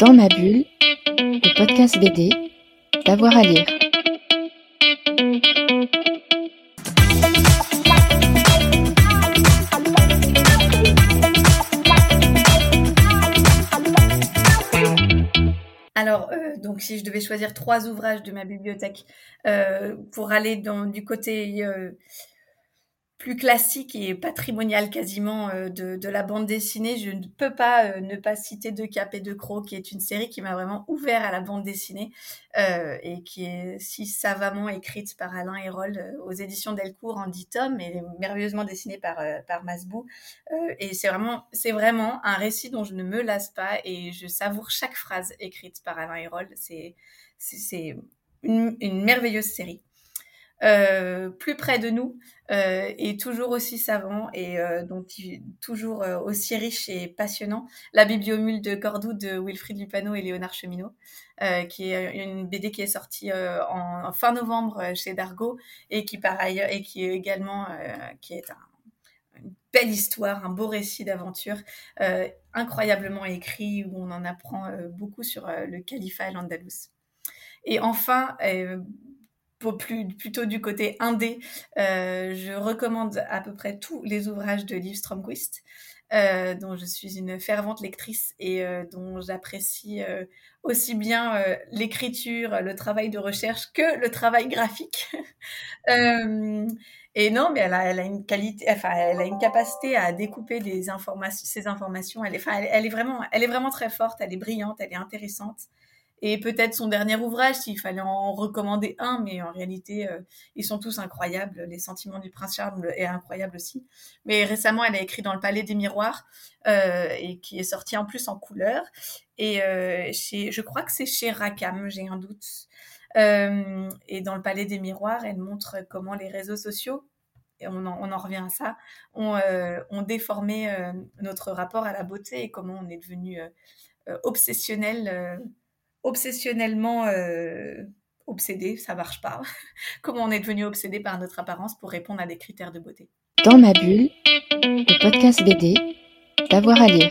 Dans ma bulle, le podcast BD, d'avoir à lire. Alors, euh, donc si je devais choisir trois ouvrages de ma bibliothèque euh, pour aller dans, du côté euh, plus classique et patrimonial quasiment euh, de, de, la bande dessinée, je ne peux pas euh, ne pas citer De Cap et De Croc, qui est une série qui m'a vraiment ouvert à la bande dessinée euh, et qui est si savamment écrite par Alain Hérold euh, aux éditions Delcourt en 10 tomes et merveilleusement dessinée par, par Masbou. et c'est vraiment, c'est vraiment un récit dont je ne me lasse pas et je savoure chaque phrase écrite par Alain Hérold. C'est, c'est, une, une merveilleuse série. Euh, plus près de nous euh, et toujours aussi savant et euh, donc toujours euh, aussi riche et passionnant. La bibliomule de Cordoue de Wilfried Lupano et Léonard Cheminot, euh, qui est une BD qui est sortie en, en, fin novembre chez Dargo et qui par ailleurs et qui est également qui est un, une belle histoire, un beau récit d'aventure incroyablement écrit où on en apprend beaucoup sur le califat al-Andalus. Et enfin, plus, plutôt du côté indé, euh, je recommande à peu près tous les ouvrages de Liv Stromquist, euh, dont je suis une fervente lectrice et euh, dont j'apprécie euh, aussi bien euh, l'écriture, le travail de recherche que le travail graphique. Euh, et non, mais elle a, elle a, une qualité, enfin, elle a une capacité à découper des informations, ces informations. Elle est, enfin, elle, elle est vraiment, elle est vraiment très forte. Elle est brillante, elle est intéressante et peut-être son dernier ouvrage s'il fallait en recommander un, mais en réalité, euh, ils sont tous incroyables. Les sentiments du prince Charles est incroyable aussi. Mais récemment, elle a écrit dans le Palais des Miroirs euh, et qui est sorti en plus en couleur. Et euh, chez, je crois que c'est chez Rackham, j'ai un doute. Euh, et dans le Palais des Miroirs, elle montre comment les réseaux sociaux et on en, on en, revient à ça, ont, euh, ont déformé euh, notre rapport à la beauté et comment on est devenu euh, obsessionnel obsessionnellement euh, obsédé, ça marche pas. Comment on est devenu obsédé par notre apparence pour répondre à des critères de beauté. Dans ma bulle, le podcast BD, d'avoir à lire.